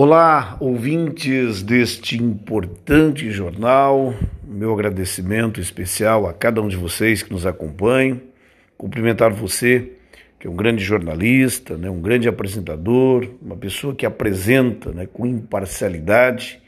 Olá, ouvintes deste importante jornal. Meu agradecimento especial a cada um de vocês que nos acompanham. Cumprimentar você, que é um grande jornalista, né, um grande apresentador, uma pessoa que apresenta né, com imparcialidade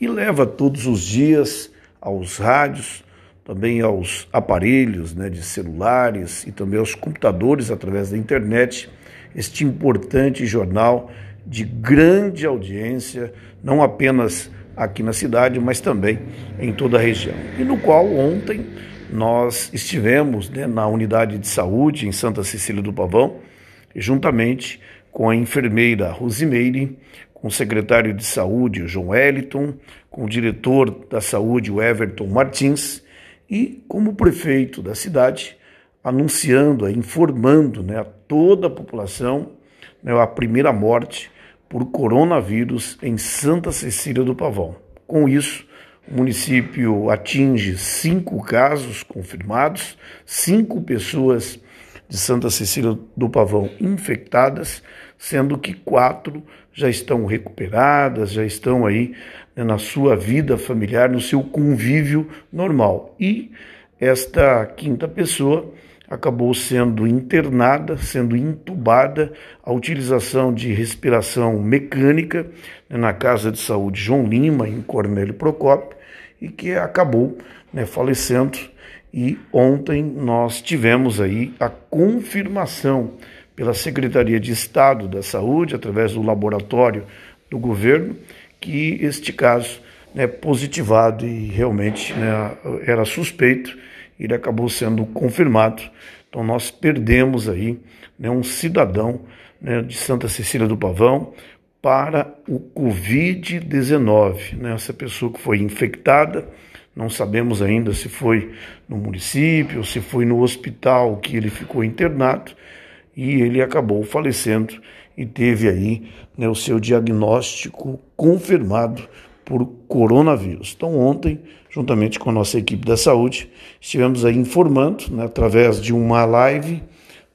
e leva todos os dias aos rádios, também aos aparelhos né, de celulares e também aos computadores através da internet este importante jornal de grande audiência, não apenas aqui na cidade, mas também em toda a região. E no qual ontem nós estivemos né, na unidade de saúde em Santa Cecília do Pavão, juntamente com a enfermeira Rosimeire, com o secretário de saúde, João Wellington, com o diretor da saúde, o Everton Martins, e como prefeito da cidade, anunciando, informando né, a toda a população né, a primeira morte por coronavírus em Santa Cecília do Pavão. Com isso, o município atinge cinco casos confirmados, cinco pessoas de Santa Cecília do Pavão infectadas, sendo que quatro já estão recuperadas, já estão aí né, na sua vida familiar, no seu convívio normal. E esta quinta pessoa acabou sendo internada, sendo intubada, a utilização de respiração mecânica né, na Casa de Saúde João Lima, em Cornélio Procópio, e que acabou né, falecendo. E ontem nós tivemos aí a confirmação pela Secretaria de Estado da Saúde, através do laboratório do governo, que este caso é positivado e realmente né, era suspeito ele acabou sendo confirmado. Então nós perdemos aí né, um cidadão né, de Santa Cecília do Pavão para o Covid-19. Né, essa pessoa que foi infectada, não sabemos ainda se foi no município, se foi no hospital que ele ficou internado, e ele acabou falecendo e teve aí né, o seu diagnóstico confirmado por coronavírus. Então, ontem, juntamente com a nossa equipe da saúde, estivemos aí informando, né, através de uma live,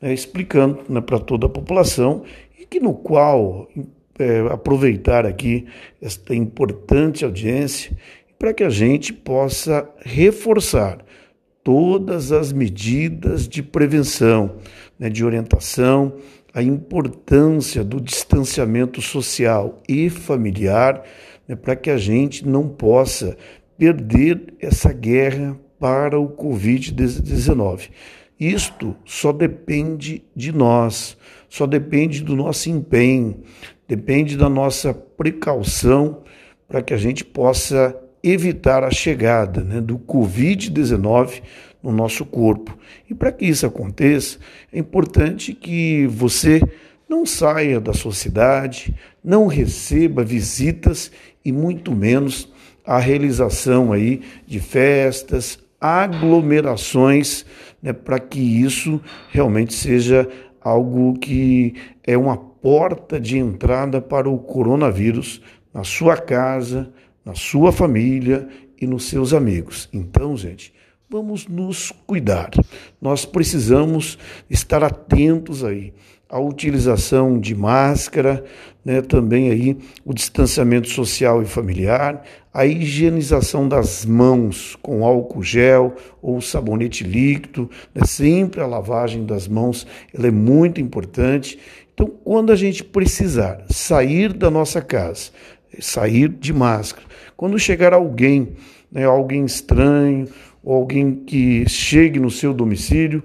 né, explicando né, para toda a população e que no qual é, aproveitar aqui esta importante audiência para que a gente possa reforçar todas as medidas de prevenção, né, de orientação, a importância do distanciamento social e familiar né, para que a gente não possa perder essa guerra para o Covid-19. Isto só depende de nós, só depende do nosso empenho, depende da nossa precaução para que a gente possa evitar a chegada né, do Covid-19 no nosso corpo. E para que isso aconteça, é importante que você não saia da sua cidade, não receba visitas e muito menos a realização aí de festas, aglomerações, né, para que isso realmente seja algo que é uma porta de entrada para o coronavírus na sua casa, na sua família e nos seus amigos. Então, gente, vamos nos cuidar. Nós precisamos estar atentos aí à utilização de máscara, né, também aí o distanciamento social e familiar, a higienização das mãos com álcool gel ou sabonete líquido, né, sempre a lavagem das mãos, ela é muito importante. Então, quando a gente precisar sair da nossa casa, sair de máscara, quando chegar alguém, né, alguém estranho, ou alguém que chegue no seu domicílio,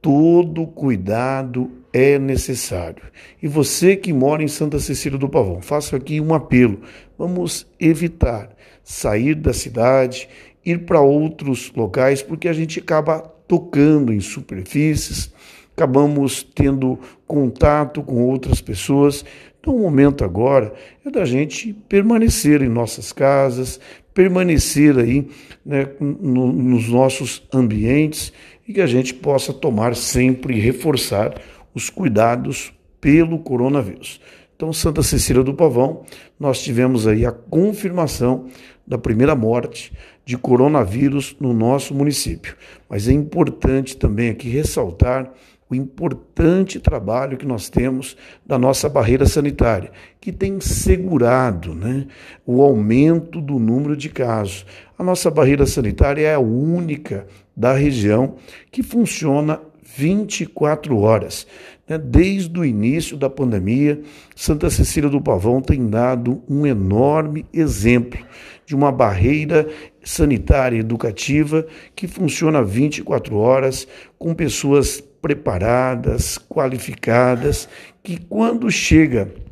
todo cuidado é necessário. E você que mora em Santa Cecília do Pavão, faço aqui um apelo. Vamos evitar sair da cidade, ir para outros locais, porque a gente acaba tocando em superfícies, acabamos tendo contato com outras pessoas. Então, o momento agora é da gente permanecer em nossas casas, permanecer aí né, no, nos nossos ambientes e que a gente possa tomar sempre e reforçar os cuidados pelo coronavírus. Então, Santa Cecília do Pavão, nós tivemos aí a confirmação da primeira morte de coronavírus no nosso município. Mas é importante também aqui ressaltar o importante trabalho que nós temos da nossa barreira sanitária, que tem segurado né, o aumento do número de casos. A nossa barreira sanitária é a única da região que funciona 24 horas. Né? Desde o início da pandemia, Santa Cecília do Pavão tem dado um enorme exemplo de uma barreira sanitária educativa que funciona 24 horas, com pessoas preparadas, qualificadas, que quando chega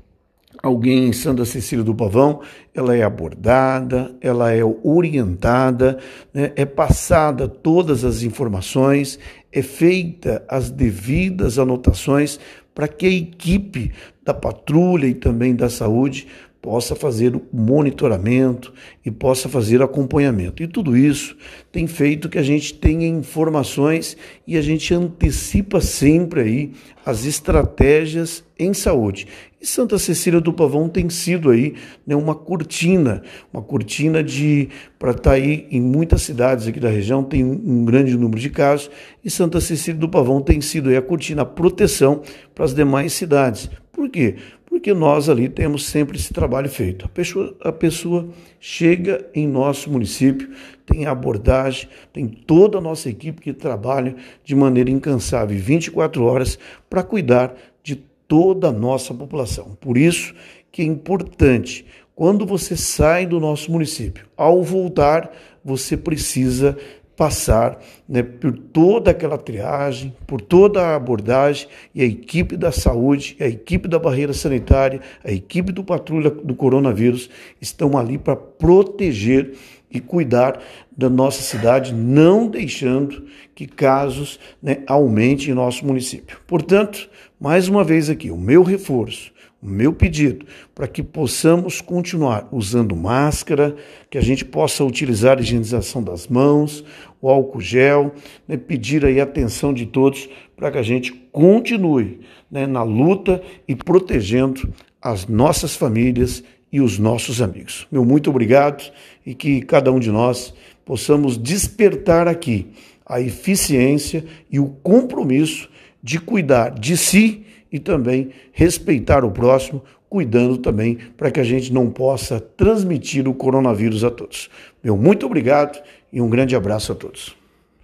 alguém em Santa Cecília do Pavão, ela é abordada, ela é orientada, né, é passada todas as informações, é feita as devidas anotações para que a equipe da patrulha e também da saúde possa fazer o monitoramento e possa fazer acompanhamento. E tudo isso tem feito que a gente tenha informações e a gente antecipa sempre aí as estratégias em saúde. E Santa Cecília do Pavão tem sido aí né, uma cortina, uma cortina de para estar tá aí em muitas cidades aqui da região tem um grande número de casos e Santa Cecília do Pavão tem sido aí a cortina, a proteção para as demais cidades. Por quê? Porque nós ali temos sempre esse trabalho feito. A pessoa, a pessoa chega em nosso município, tem abordagem, tem toda a nossa equipe que trabalha de maneira incansável, 24 horas, para cuidar de toda a nossa população. Por isso que é importante, quando você sai do nosso município, ao voltar, você precisa passar né, por toda aquela triagem, por toda a abordagem, e a equipe da saúde, a equipe da barreira sanitária, a equipe do patrulha do coronavírus estão ali para proteger e cuidar da nossa cidade, não deixando que casos né, aumentem em nosso município. Portanto, mais uma vez aqui, o meu reforço o meu pedido para que possamos continuar usando máscara, que a gente possa utilizar a higienização das mãos, o álcool gel, né, pedir aí a atenção de todos para que a gente continue né, na luta e protegendo as nossas famílias e os nossos amigos. Meu muito obrigado e que cada um de nós possamos despertar aqui a eficiência e o compromisso de cuidar de si e também respeitar o próximo, cuidando também para que a gente não possa transmitir o coronavírus a todos. Meu muito obrigado e um grande abraço a todos.